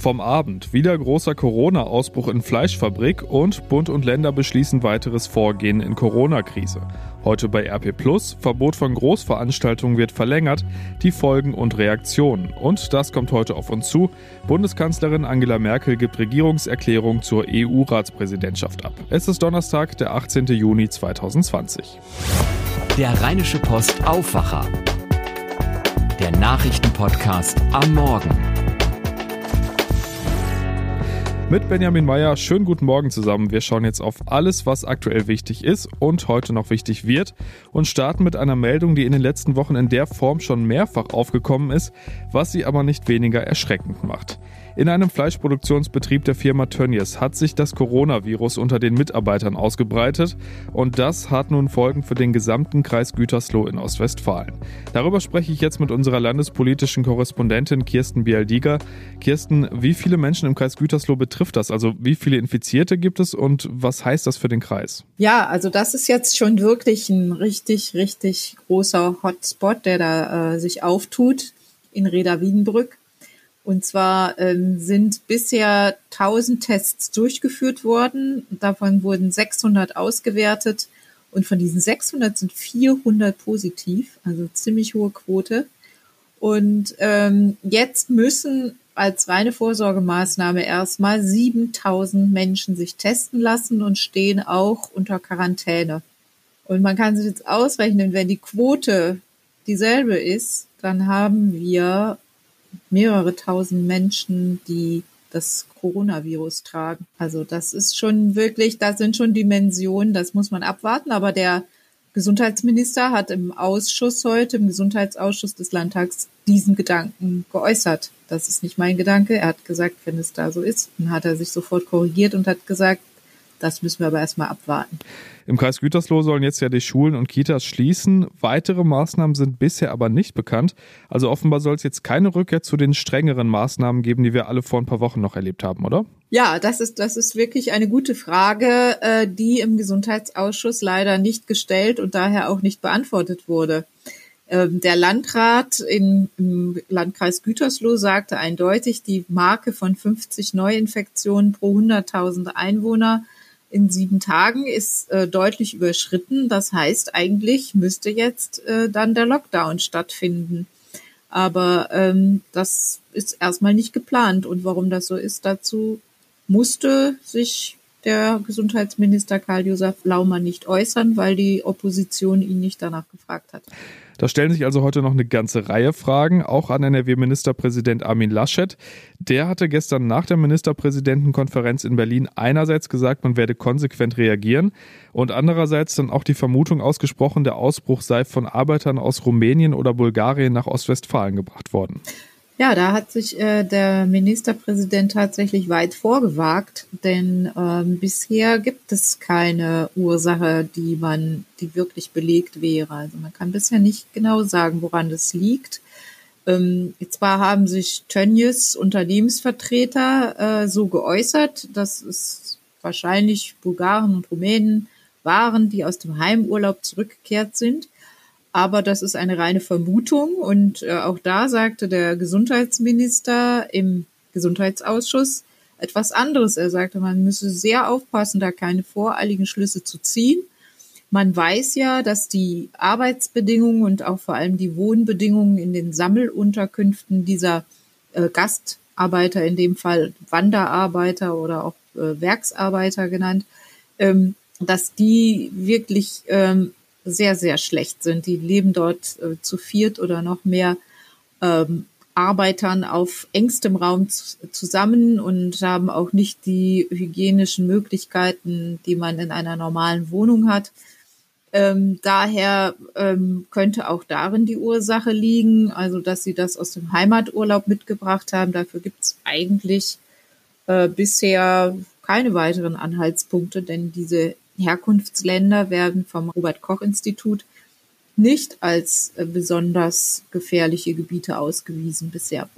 Vom Abend wieder großer Corona-Ausbruch in Fleischfabrik und Bund und Länder beschließen weiteres Vorgehen in Corona-Krise. Heute bei RP Plus, Verbot von Großveranstaltungen wird verlängert, die Folgen und Reaktionen. Und das kommt heute auf uns zu. Bundeskanzlerin Angela Merkel gibt Regierungserklärung zur EU-Ratspräsidentschaft ab. Es ist Donnerstag, der 18. Juni 2020. Der Rheinische Post Aufwacher. Der Nachrichtenpodcast am Morgen mit Benjamin Meyer. Schönen guten Morgen zusammen. Wir schauen jetzt auf alles, was aktuell wichtig ist und heute noch wichtig wird und starten mit einer Meldung, die in den letzten Wochen in der Form schon mehrfach aufgekommen ist, was sie aber nicht weniger erschreckend macht. In einem Fleischproduktionsbetrieb der Firma Tönnies hat sich das Coronavirus unter den Mitarbeitern ausgebreitet und das hat nun Folgen für den gesamten Kreis Gütersloh in Ostwestfalen. Darüber spreche ich jetzt mit unserer landespolitischen Korrespondentin Kirsten Bialdiger. Kirsten, wie viele Menschen im Kreis Gütersloh betrifft das? Also wie viele Infizierte gibt es und was heißt das für den Kreis? Ja, also das ist jetzt schon wirklich ein richtig, richtig großer Hotspot, der da äh, sich auftut in Reda Wiedenbrück. Und zwar ähm, sind bisher 1000 Tests durchgeführt worden. Davon wurden 600 ausgewertet. Und von diesen 600 sind 400 positiv, also ziemlich hohe Quote. Und ähm, jetzt müssen als reine Vorsorgemaßnahme erstmal 7000 Menschen sich testen lassen und stehen auch unter Quarantäne. Und man kann sich jetzt ausrechnen, wenn die Quote dieselbe ist, dann haben wir mehrere tausend Menschen, die das Coronavirus tragen. Also das ist schon wirklich, das sind schon Dimensionen, das muss man abwarten. Aber der Gesundheitsminister hat im Ausschuss heute, im Gesundheitsausschuss des Landtags, diesen Gedanken geäußert. Das ist nicht mein Gedanke. Er hat gesagt, wenn es da so ist, dann hat er sich sofort korrigiert und hat gesagt, das müssen wir aber erstmal abwarten. Im Kreis Gütersloh sollen jetzt ja die Schulen und Kitas schließen. Weitere Maßnahmen sind bisher aber nicht bekannt. Also offenbar soll es jetzt keine Rückkehr zu den strengeren Maßnahmen geben, die wir alle vor ein paar Wochen noch erlebt haben, oder? Ja, das ist, das ist wirklich eine gute Frage, äh, die im Gesundheitsausschuss leider nicht gestellt und daher auch nicht beantwortet wurde. Ähm, der Landrat im Landkreis Gütersloh sagte eindeutig, die Marke von 50 Neuinfektionen pro 100.000 Einwohner in sieben Tagen ist äh, deutlich überschritten. Das heißt, eigentlich müsste jetzt äh, dann der Lockdown stattfinden. Aber ähm, das ist erstmal nicht geplant. Und warum das so ist, dazu musste sich der Gesundheitsminister Karl-Josef Laumann nicht äußern, weil die Opposition ihn nicht danach gefragt hat. Da stellen sich also heute noch eine ganze Reihe Fragen, auch an NRW-Ministerpräsident Armin Laschet. Der hatte gestern nach der Ministerpräsidentenkonferenz in Berlin einerseits gesagt, man werde konsequent reagieren und andererseits dann auch die Vermutung ausgesprochen, der Ausbruch sei von Arbeitern aus Rumänien oder Bulgarien nach Ostwestfalen gebracht worden. Ja, da hat sich äh, der Ministerpräsident tatsächlich weit vorgewagt, denn ähm, bisher gibt es keine Ursache, die man, die wirklich belegt wäre. Also man kann bisher nicht genau sagen, woran das liegt. Ähm, zwar haben sich Tönnies Unternehmensvertreter äh, so geäußert, dass es wahrscheinlich Bulgaren und Rumänen waren, die aus dem Heimurlaub zurückgekehrt sind. Aber das ist eine reine Vermutung. Und äh, auch da sagte der Gesundheitsminister im Gesundheitsausschuss etwas anderes. Er sagte, man müsse sehr aufpassen, da keine voreiligen Schlüsse zu ziehen. Man weiß ja, dass die Arbeitsbedingungen und auch vor allem die Wohnbedingungen in den Sammelunterkünften dieser äh, Gastarbeiter, in dem Fall Wanderarbeiter oder auch äh, Werksarbeiter genannt, ähm, dass die wirklich ähm, sehr, sehr schlecht sind. Die leben dort äh, zu viert oder noch mehr ähm, Arbeitern auf engstem Raum zusammen und haben auch nicht die hygienischen Möglichkeiten, die man in einer normalen Wohnung hat. Ähm, daher ähm, könnte auch darin die Ursache liegen, also dass sie das aus dem Heimaturlaub mitgebracht haben. Dafür gibt es eigentlich äh, bisher keine weiteren Anhaltspunkte, denn diese Herkunftsländer werden vom Robert Koch Institut nicht als äh, besonders gefährliche Gebiete ausgewiesen bisher.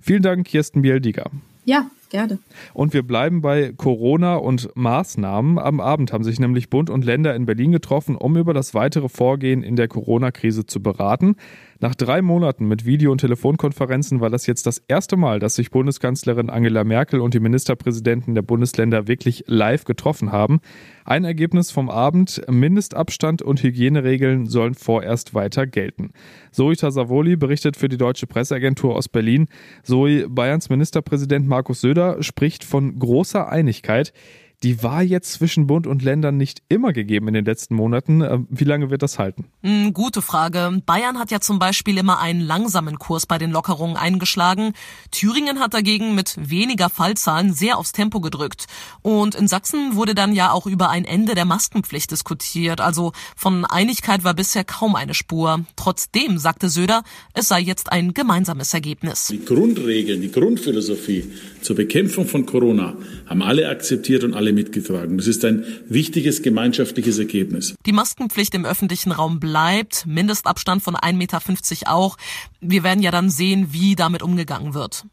Vielen Dank, Kirsten Bieldiger. Ja, gerne. Und wir bleiben bei Corona und Maßnahmen. Am Abend haben sich nämlich Bund und Länder in Berlin getroffen, um über das weitere Vorgehen in der Corona-Krise zu beraten. Nach drei Monaten mit Video- und Telefonkonferenzen war das jetzt das erste Mal, dass sich Bundeskanzlerin Angela Merkel und die Ministerpräsidenten der Bundesländer wirklich live getroffen haben. Ein Ergebnis vom Abend, Mindestabstand und Hygieneregeln sollen vorerst weiter gelten. Zoe Tasavoli berichtet für die Deutsche Presseagentur aus Berlin. Zoe, Bayerns Ministerpräsident Markus Söder spricht von großer Einigkeit die war jetzt zwischen Bund und Ländern nicht immer gegeben in den letzten Monaten. Äh, wie lange wird das halten? Hm, gute Frage. Bayern hat ja zum Beispiel immer einen langsamen Kurs bei den Lockerungen eingeschlagen. Thüringen hat dagegen mit weniger Fallzahlen sehr aufs Tempo gedrückt. Und in Sachsen wurde dann ja auch über ein Ende der Maskenpflicht diskutiert. Also von Einigkeit war bisher kaum eine Spur. Trotzdem sagte Söder, es sei jetzt ein gemeinsames Ergebnis. Die Grundregeln, die Grundphilosophie zur Bekämpfung von Corona haben alle akzeptiert und alle mitgetragen. Das ist ein wichtiges gemeinschaftliches Ergebnis. Die Maskenpflicht im öffentlichen Raum bleibt, Mindestabstand von 1,50 Meter auch. Wir werden ja dann sehen, wie damit umgegangen wird.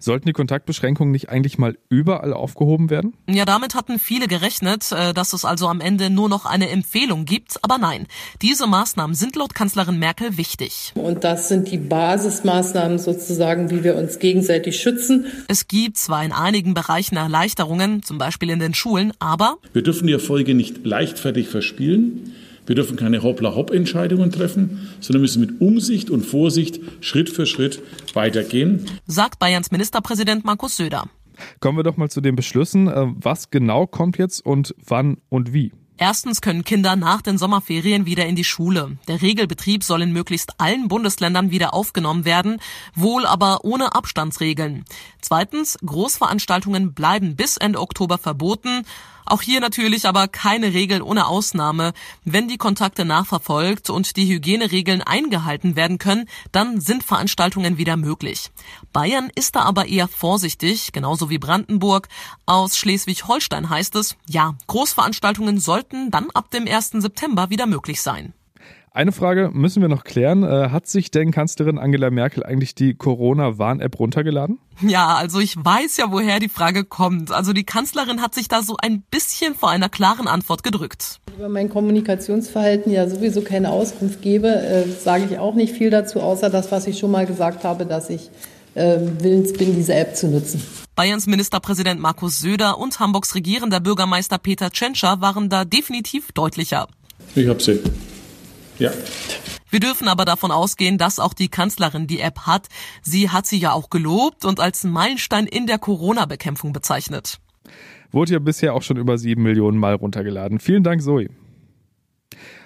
Sollten die Kontaktbeschränkungen nicht eigentlich mal überall aufgehoben werden? Ja, damit hatten viele gerechnet, äh, dass es also am Ende nur noch eine Empfehlung gibt. Aber nein, diese Maßnahmen sind laut Kanzlerin Merkel wichtig. Und das sind die Basismaßnahmen sozusagen, wie wir uns gegenseitig schützen. Es gibt zwar in einigen Bereichen Erleichterungen, zum Beispiel in den Schulen, aber wir dürfen die Erfolge nicht leichtfertig verspielen. Wir dürfen keine Hoppla-Hopp-Entscheidungen treffen, sondern müssen mit Umsicht und Vorsicht Schritt für Schritt weitergehen. Sagt Bayerns Ministerpräsident Markus Söder. Kommen wir doch mal zu den Beschlüssen. Äh, was genau kommt jetzt und wann und wie? Erstens können Kinder nach den Sommerferien wieder in die Schule. Der Regelbetrieb soll in möglichst allen Bundesländern wieder aufgenommen werden, wohl aber ohne Abstandsregeln. Zweitens, Großveranstaltungen bleiben bis Ende Oktober verboten. Auch hier natürlich aber keine Regel ohne Ausnahme. Wenn die Kontakte nachverfolgt und die Hygieneregeln eingehalten werden können, dann sind Veranstaltungen wieder möglich. Bayern ist da aber eher vorsichtig, genauso wie Brandenburg. Aus Schleswig-Holstein heißt es, ja, Großveranstaltungen sollten dann ab dem 1. September wieder möglich sein. Eine Frage müssen wir noch klären. Äh, hat sich denn Kanzlerin Angela Merkel eigentlich die Corona-Warn-App runtergeladen? Ja, also ich weiß ja, woher die Frage kommt. Also die Kanzlerin hat sich da so ein bisschen vor einer klaren Antwort gedrückt. Über mein Kommunikationsverhalten ja sowieso keine Auskunft gebe, äh, sage ich auch nicht viel dazu, außer das, was ich schon mal gesagt habe, dass ich äh, willens bin, diese App zu nutzen. Bayerns Ministerpräsident Markus Söder und Hamburgs regierender Bürgermeister Peter Tschentscher waren da definitiv deutlicher. Ich hab sie. Ja. Wir dürfen aber davon ausgehen, dass auch die Kanzlerin die App hat. Sie hat sie ja auch gelobt und als Meilenstein in der Corona-Bekämpfung bezeichnet. Wurde ja bisher auch schon über sieben Millionen Mal runtergeladen. Vielen Dank, Zoe.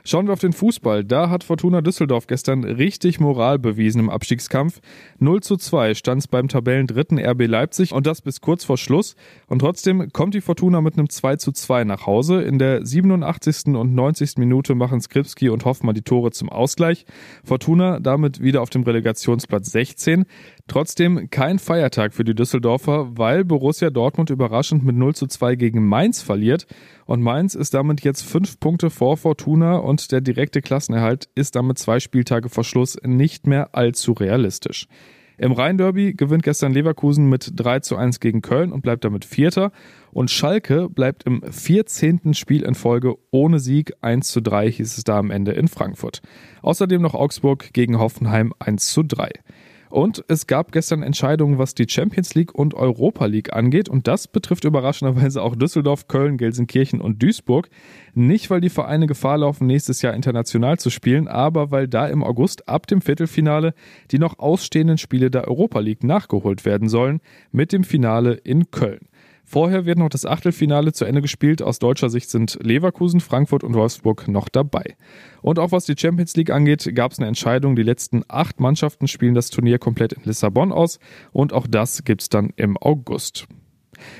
Schauen wir auf den Fußball. Da hat Fortuna Düsseldorf gestern richtig Moral bewiesen im Abstiegskampf. 0 zu 2 stand es beim Tabellendritten RB Leipzig und das bis kurz vor Schluss. Und trotzdem kommt die Fortuna mit einem 2 zu 2 nach Hause. In der 87. und 90. Minute machen Skripski und Hoffmann die Tore zum Ausgleich. Fortuna damit wieder auf dem Relegationsplatz 16. Trotzdem kein Feiertag für die Düsseldorfer, weil Borussia Dortmund überraschend mit 0 zu 2 gegen Mainz verliert. Und Mainz ist damit jetzt fünf Punkte vor Fortuna und der direkte Klassenerhalt ist damit zwei Spieltage vor Schluss nicht mehr allzu realistisch. Im Rhein-Derby gewinnt gestern Leverkusen mit 3 zu 1 gegen Köln und bleibt damit Vierter. Und Schalke bleibt im 14. Spiel in Folge ohne Sieg. 1 zu 3 hieß es da am Ende in Frankfurt. Außerdem noch Augsburg gegen Hoffenheim 1 zu 3. Und es gab gestern Entscheidungen, was die Champions League und Europa League angeht. Und das betrifft überraschenderweise auch Düsseldorf, Köln, Gelsenkirchen und Duisburg. Nicht, weil die Vereine Gefahr laufen, nächstes Jahr international zu spielen, aber weil da im August ab dem Viertelfinale die noch ausstehenden Spiele der Europa League nachgeholt werden sollen, mit dem Finale in Köln. Vorher wird noch das Achtelfinale zu Ende gespielt. Aus deutscher Sicht sind Leverkusen, Frankfurt und Wolfsburg noch dabei. Und auch was die Champions League angeht, gab es eine Entscheidung. Die letzten acht Mannschaften spielen das Turnier komplett in Lissabon aus. Und auch das gibt's dann im August.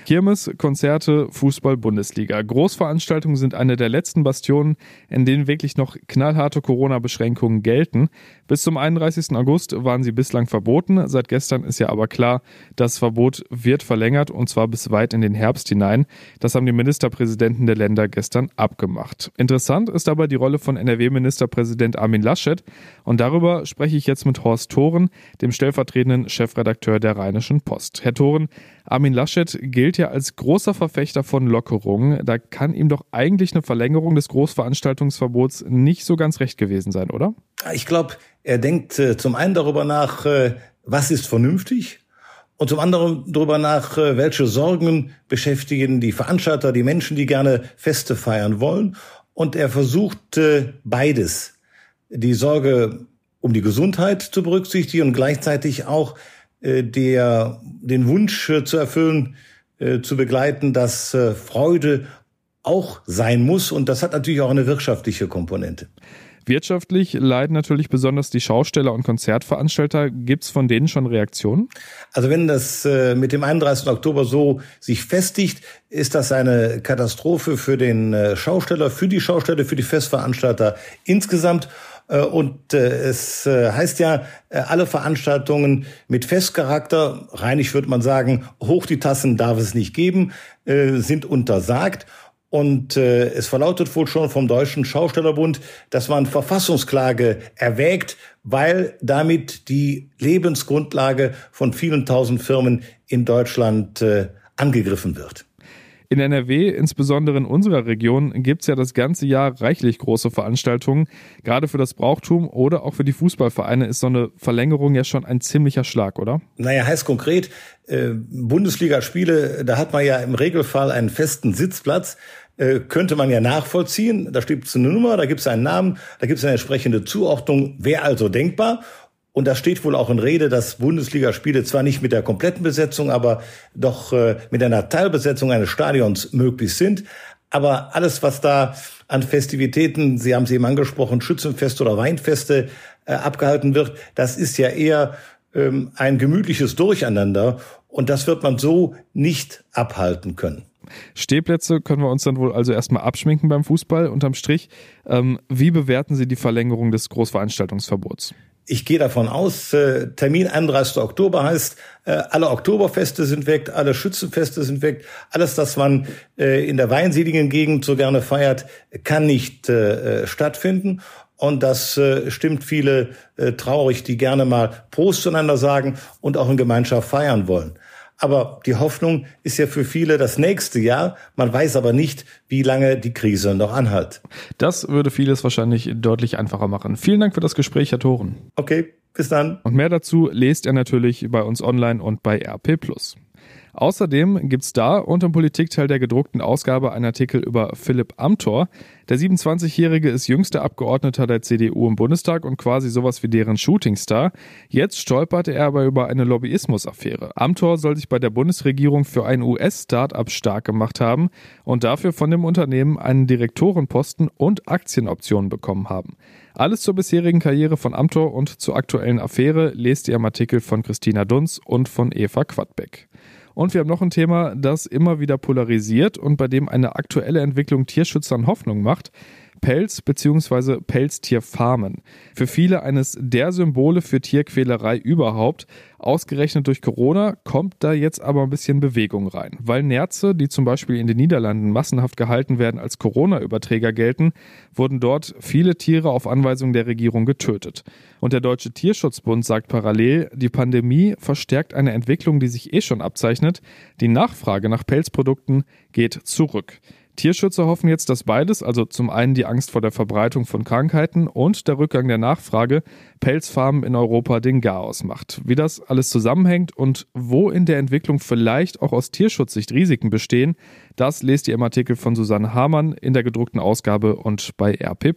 Kirmes, Konzerte, Fußball, Bundesliga. Großveranstaltungen sind eine der letzten Bastionen, in denen wirklich noch knallharte Corona-Beschränkungen gelten. Bis zum 31. August waren sie bislang verboten. Seit gestern ist ja aber klar, das Verbot wird verlängert und zwar bis weit in den Herbst hinein. Das haben die Ministerpräsidenten der Länder gestern abgemacht. Interessant ist aber die Rolle von NRW-Ministerpräsident Armin Laschet und darüber spreche ich jetzt mit Horst Thoren, dem stellvertretenden Chefredakteur der Rheinischen Post. Herr Thoren, Armin Laschet gilt ja als großer Verfechter von Lockerungen. Da kann ihm doch eigentlich eine Verlängerung des Großveranstaltungsverbots nicht so ganz recht gewesen sein, oder? Ich glaube, er denkt äh, zum einen darüber nach, äh, was ist vernünftig und zum anderen darüber nach, äh, welche Sorgen beschäftigen die Veranstalter, die Menschen, die gerne Feste feiern wollen. Und er versucht äh, beides. Die Sorge um die Gesundheit zu berücksichtigen und gleichzeitig auch äh, der, den Wunsch äh, zu erfüllen, zu begleiten, dass äh, Freude auch sein muss. Und das hat natürlich auch eine wirtschaftliche Komponente. Wirtschaftlich leiden natürlich besonders die Schausteller und Konzertveranstalter. Gibt es von denen schon Reaktionen? Also wenn das äh, mit dem 31. Oktober so sich festigt, ist das eine Katastrophe für den äh, Schausteller, für die Schausteller, für die Festveranstalter insgesamt. Äh, und äh, es äh, heißt ja, alle Veranstaltungen mit Festcharakter, reinig würde man sagen, hoch die Tassen darf es nicht geben, sind untersagt. Und äh, es verlautet wohl schon vom Deutschen Schaustellerbund, dass man Verfassungsklage erwägt, weil damit die Lebensgrundlage von vielen tausend Firmen in Deutschland äh, angegriffen wird. In NRW, insbesondere in unserer Region, gibt es ja das ganze Jahr reichlich große Veranstaltungen. Gerade für das Brauchtum oder auch für die Fußballvereine ist so eine Verlängerung ja schon ein ziemlicher Schlag, oder? Naja, heißt konkret, äh, Bundesligaspiele, da hat man ja im Regelfall einen festen Sitzplatz äh, könnte man ja nachvollziehen. Da es eine Nummer, da gibt es einen Namen, da gibt es eine entsprechende Zuordnung. Wäre also denkbar. Und da steht wohl auch in Rede, dass Bundesligaspiele zwar nicht mit der kompletten Besetzung, aber doch äh, mit einer Teilbesetzung eines Stadions möglich sind. Aber alles, was da an Festivitäten, Sie haben es eben angesprochen, Schützenfeste oder Weinfeste äh, abgehalten wird, das ist ja eher ähm, ein gemütliches Durcheinander. Und das wird man so nicht abhalten können. Stehplätze können wir uns dann wohl also erstmal abschminken beim Fußball unterm Strich. Ähm, wie bewerten Sie die Verlängerung des Großveranstaltungsverbots? Ich gehe davon aus, äh, Termin 31. Oktober heißt, äh, alle Oktoberfeste sind weg, alle Schützenfeste sind weg, alles, das man äh, in der weinseligen Gegend so gerne feiert, kann nicht äh, äh, stattfinden. Und das äh, stimmt viele äh, traurig, die gerne mal Prost zueinander sagen und auch in Gemeinschaft feiern wollen. Aber die Hoffnung ist ja für viele das nächste Jahr. Man weiß aber nicht, wie lange die Krise noch anhält. Das würde vieles wahrscheinlich deutlich einfacher machen. Vielen Dank für das Gespräch, Herr Thoren. Okay, bis dann. Und mehr dazu lest ihr natürlich bei uns online und bei RP+. Außerdem gibt's da unter dem Politikteil der gedruckten Ausgabe einen Artikel über Philipp Amthor. Der 27-Jährige ist jüngster Abgeordneter der CDU im Bundestag und quasi sowas wie deren Shootingstar. Jetzt stolperte er aber über eine Lobbyismusaffäre. Amthor soll sich bei der Bundesregierung für ein US-Startup stark gemacht haben und dafür von dem Unternehmen einen Direktorenposten und Aktienoptionen bekommen haben. Alles zur bisherigen Karriere von Amthor und zur aktuellen Affäre lest ihr im Artikel von Christina Dunz und von Eva Quadbeck. Und wir haben noch ein Thema, das immer wieder polarisiert und bei dem eine aktuelle Entwicklung Tierschützern Hoffnung macht. Pelz bzw. Pelztierfarmen. Für viele eines der Symbole für Tierquälerei überhaupt. Ausgerechnet durch Corona kommt da jetzt aber ein bisschen Bewegung rein. Weil Nerze, die zum Beispiel in den Niederlanden massenhaft gehalten werden, als Corona-Überträger gelten, wurden dort viele Tiere auf Anweisung der Regierung getötet. Und der Deutsche Tierschutzbund sagt parallel, die Pandemie verstärkt eine Entwicklung, die sich eh schon abzeichnet. Die Nachfrage nach Pelzprodukten geht zurück. Tierschützer hoffen jetzt, dass beides, also zum einen die Angst vor der Verbreitung von Krankheiten und der Rückgang der Nachfrage, Pelzfarmen in Europa den Garaus macht. Wie das alles zusammenhängt und wo in der Entwicklung vielleicht auch aus Tierschutzsicht Risiken bestehen, das lest ihr im Artikel von Susanne Hamann in der gedruckten Ausgabe und bei RP+.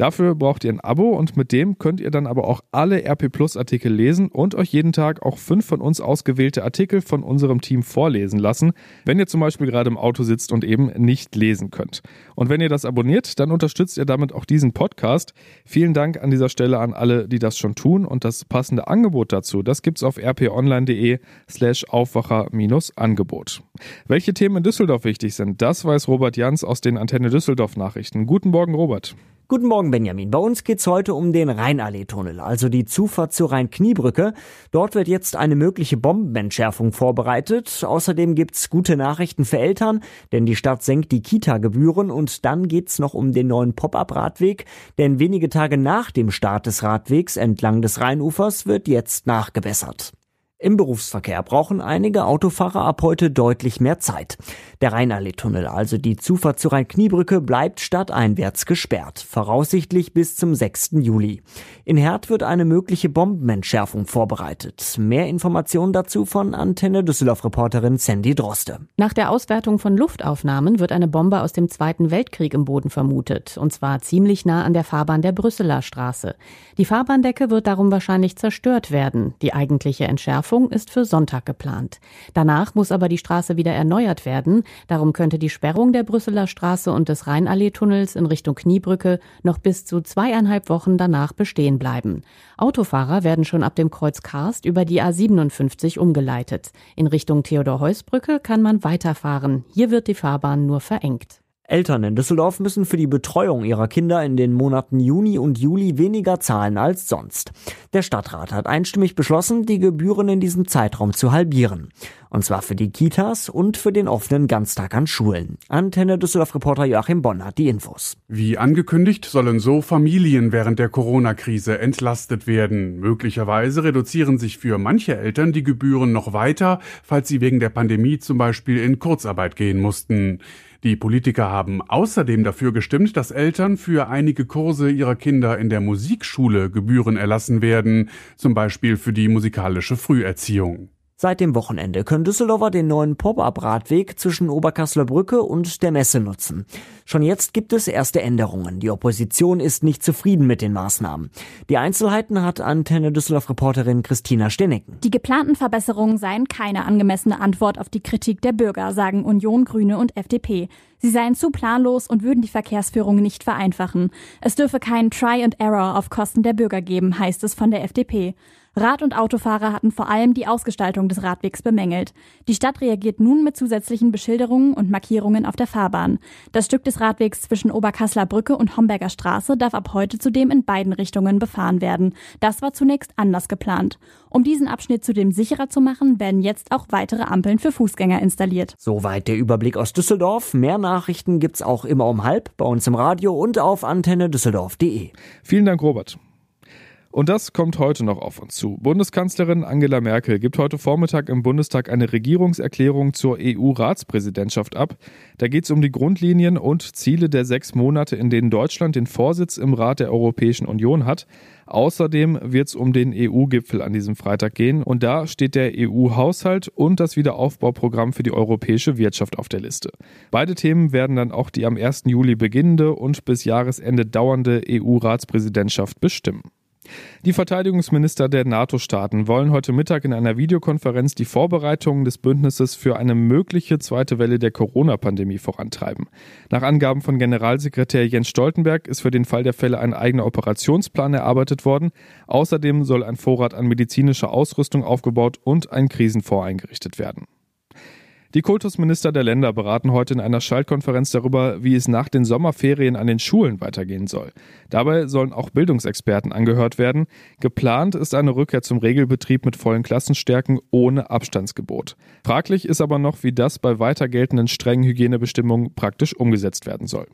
Dafür braucht ihr ein Abo und mit dem könnt ihr dann aber auch alle RP Plus Artikel lesen und euch jeden Tag auch fünf von uns ausgewählte Artikel von unserem Team vorlesen lassen, wenn ihr zum Beispiel gerade im Auto sitzt und eben nicht lesen könnt. Und wenn ihr das abonniert, dann unterstützt ihr damit auch diesen Podcast. Vielen Dank an dieser Stelle an alle, die das schon tun und das passende Angebot dazu, das gibt's auf rponline.de slash Aufwacher-Angebot. Welche Themen in Düsseldorf wichtig sind, das weiß Robert Jans aus den Antenne Düsseldorf Nachrichten. Guten Morgen, Robert. Guten Morgen, Benjamin. Bei uns geht's heute um den Rheinallee-Tunnel, also die Zufahrt zur Rhein-Kniebrücke. Dort wird jetzt eine mögliche Bombenentschärfung vorbereitet. Außerdem gibt's gute Nachrichten für Eltern, denn die Stadt senkt die Kita-Gebühren und dann geht's noch um den neuen Pop-up-Radweg, denn wenige Tage nach dem Start des Radwegs entlang des Rheinufers wird jetzt nachgebessert. Im Berufsverkehr brauchen einige Autofahrer ab heute deutlich mehr Zeit. Der Rheinallee-Tunnel, also die Zufahrt zur Rhein-Kniebrücke, bleibt stadteinwärts gesperrt, voraussichtlich bis zum 6. Juli. In Herd wird eine mögliche Bombenentschärfung vorbereitet. Mehr Informationen dazu von Antenne Düsseldorf-Reporterin Sandy Droste. Nach der Auswertung von Luftaufnahmen wird eine Bombe aus dem Zweiten Weltkrieg im Boden vermutet, und zwar ziemlich nah an der Fahrbahn der Brüsseler Straße. Die Fahrbahndecke wird darum wahrscheinlich zerstört werden. Die eigentliche Entschärfung Sperrung ist für Sonntag geplant. Danach muss aber die Straße wieder erneuert werden. Darum könnte die Sperrung der Brüsseler Straße und des Rheinallee-Tunnels in Richtung Kniebrücke noch bis zu zweieinhalb Wochen danach bestehen bleiben. Autofahrer werden schon ab dem Kreuz Karst über die A57 umgeleitet. In Richtung Theodor-Heuss-Brücke kann man weiterfahren. Hier wird die Fahrbahn nur verengt. Eltern in Düsseldorf müssen für die Betreuung ihrer Kinder in den Monaten Juni und Juli weniger zahlen als sonst. Der Stadtrat hat einstimmig beschlossen, die Gebühren in diesem Zeitraum zu halbieren. Und zwar für die Kitas und für den offenen Ganztag an Schulen. Antenne Düsseldorf-Reporter Joachim Bonn hat die Infos. Wie angekündigt sollen so Familien während der Corona-Krise entlastet werden. Möglicherweise reduzieren sich für manche Eltern die Gebühren noch weiter, falls sie wegen der Pandemie zum Beispiel in Kurzarbeit gehen mussten. Die Politiker haben außerdem dafür gestimmt, dass Eltern für einige Kurse ihrer Kinder in der Musikschule Gebühren erlassen werden, zum Beispiel für die musikalische Früherziehung. Seit dem Wochenende können Düsseldorfer den neuen Pop-up-Radweg zwischen Oberkassler Brücke und der Messe nutzen. Schon jetzt gibt es erste Änderungen. Die Opposition ist nicht zufrieden mit den Maßnahmen. Die Einzelheiten hat Antenne Düsseldorf-Reporterin Christina Stenecken. Die geplanten Verbesserungen seien keine angemessene Antwort auf die Kritik der Bürger, sagen Union, Grüne und FDP. Sie seien zu planlos und würden die Verkehrsführung nicht vereinfachen. Es dürfe keinen Try and Error auf Kosten der Bürger geben, heißt es von der FDP. Rad- und Autofahrer hatten vor allem die Ausgestaltung des Radwegs bemängelt. Die Stadt reagiert nun mit zusätzlichen Beschilderungen und Markierungen auf der Fahrbahn. Das Stück des Radwegs zwischen Oberkassler Brücke und Homberger Straße darf ab heute zudem in beiden Richtungen befahren werden. Das war zunächst anders geplant. Um diesen Abschnitt zudem sicherer zu machen, werden jetzt auch weitere Ampeln für Fußgänger installiert. Soweit der Überblick aus Düsseldorf. Mehr Nachrichten gibt's auch immer um halb bei uns im Radio und auf antenne düsseldorf.de. Vielen Dank, Robert. Und das kommt heute noch auf uns zu. Bundeskanzlerin Angela Merkel gibt heute Vormittag im Bundestag eine Regierungserklärung zur EU-Ratspräsidentschaft ab. Da geht es um die Grundlinien und Ziele der sechs Monate, in denen Deutschland den Vorsitz im Rat der Europäischen Union hat. Außerdem wird es um den EU-Gipfel an diesem Freitag gehen und da steht der EU-Haushalt und das Wiederaufbauprogramm für die europäische Wirtschaft auf der Liste. Beide Themen werden dann auch die am 1. Juli beginnende und bis Jahresende dauernde EU-Ratspräsidentschaft bestimmen. Die Verteidigungsminister der NATO-Staaten wollen heute Mittag in einer Videokonferenz die Vorbereitungen des Bündnisses für eine mögliche zweite Welle der Corona-Pandemie vorantreiben. Nach Angaben von Generalsekretär Jens Stoltenberg ist für den Fall der Fälle ein eigener Operationsplan erarbeitet worden. Außerdem soll ein Vorrat an medizinischer Ausrüstung aufgebaut und ein Krisenfonds eingerichtet werden. Die Kultusminister der Länder beraten heute in einer Schaltkonferenz darüber, wie es nach den Sommerferien an den Schulen weitergehen soll. Dabei sollen auch Bildungsexperten angehört werden. Geplant ist eine Rückkehr zum Regelbetrieb mit vollen Klassenstärken ohne Abstandsgebot. Fraglich ist aber noch, wie das bei weiter geltenden strengen Hygienebestimmungen praktisch umgesetzt werden soll.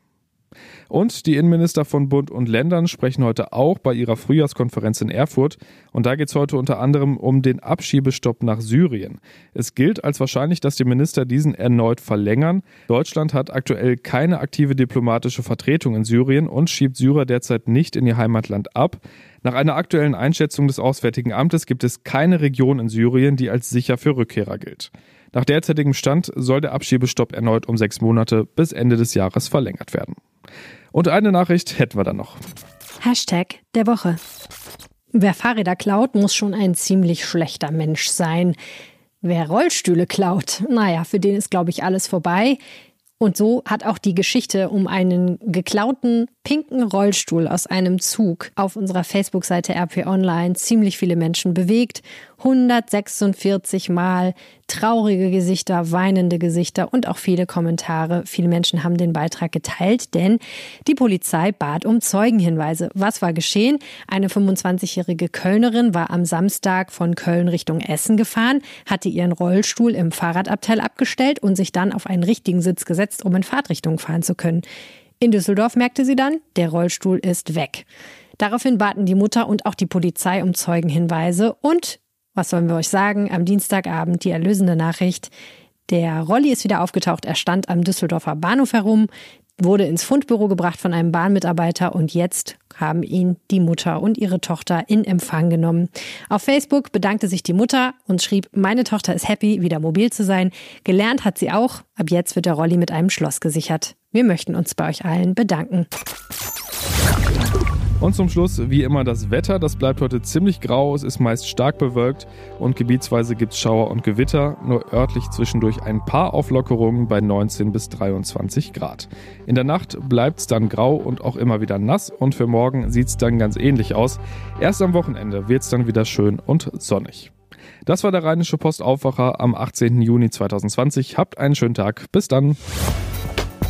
Und die Innenminister von Bund und Ländern sprechen heute auch bei ihrer Frühjahrskonferenz in Erfurt. Und da geht es heute unter anderem um den Abschiebestopp nach Syrien. Es gilt als wahrscheinlich, dass die Minister diesen erneut verlängern. Deutschland hat aktuell keine aktive diplomatische Vertretung in Syrien und schiebt Syrer derzeit nicht in ihr Heimatland ab. Nach einer aktuellen Einschätzung des Auswärtigen Amtes gibt es keine Region in Syrien, die als sicher für Rückkehrer gilt. Nach derzeitigem Stand soll der Abschiebestopp erneut um sechs Monate bis Ende des Jahres verlängert werden. Und eine Nachricht hätten wir dann noch. Hashtag der Woche. Wer Fahrräder klaut, muss schon ein ziemlich schlechter Mensch sein. Wer Rollstühle klaut, naja, für den ist, glaube ich, alles vorbei. Und so hat auch die Geschichte um einen geklauten pinken Rollstuhl aus einem Zug auf unserer Facebook-Seite RP Online ziemlich viele Menschen bewegt. 146 Mal traurige Gesichter, weinende Gesichter und auch viele Kommentare. Viele Menschen haben den Beitrag geteilt, denn die Polizei bat um Zeugenhinweise. Was war geschehen? Eine 25-jährige Kölnerin war am Samstag von Köln Richtung Essen gefahren, hatte ihren Rollstuhl im Fahrradabteil abgestellt und sich dann auf einen richtigen Sitz gesetzt, um in Fahrtrichtung fahren zu können. In Düsseldorf merkte sie dann, der Rollstuhl ist weg. Daraufhin baten die Mutter und auch die Polizei um Zeugenhinweise und was sollen wir euch sagen? Am Dienstagabend die erlösende Nachricht. Der Rolli ist wieder aufgetaucht. Er stand am Düsseldorfer Bahnhof herum, wurde ins Fundbüro gebracht von einem Bahnmitarbeiter und jetzt haben ihn die Mutter und ihre Tochter in Empfang genommen. Auf Facebook bedankte sich die Mutter und schrieb, meine Tochter ist happy, wieder mobil zu sein. Gelernt hat sie auch. Ab jetzt wird der Rolli mit einem Schloss gesichert. Wir möchten uns bei euch allen bedanken. Und zum Schluss, wie immer, das Wetter. Das bleibt heute ziemlich grau, es ist meist stark bewölkt und gebietsweise gibt es Schauer und Gewitter, nur örtlich zwischendurch ein paar Auflockerungen bei 19 bis 23 Grad. In der Nacht bleibt es dann grau und auch immer wieder nass und für morgen sieht es dann ganz ähnlich aus. Erst am Wochenende wird es dann wieder schön und sonnig. Das war der Rheinische Postaufwacher am 18. Juni 2020. Habt einen schönen Tag. Bis dann.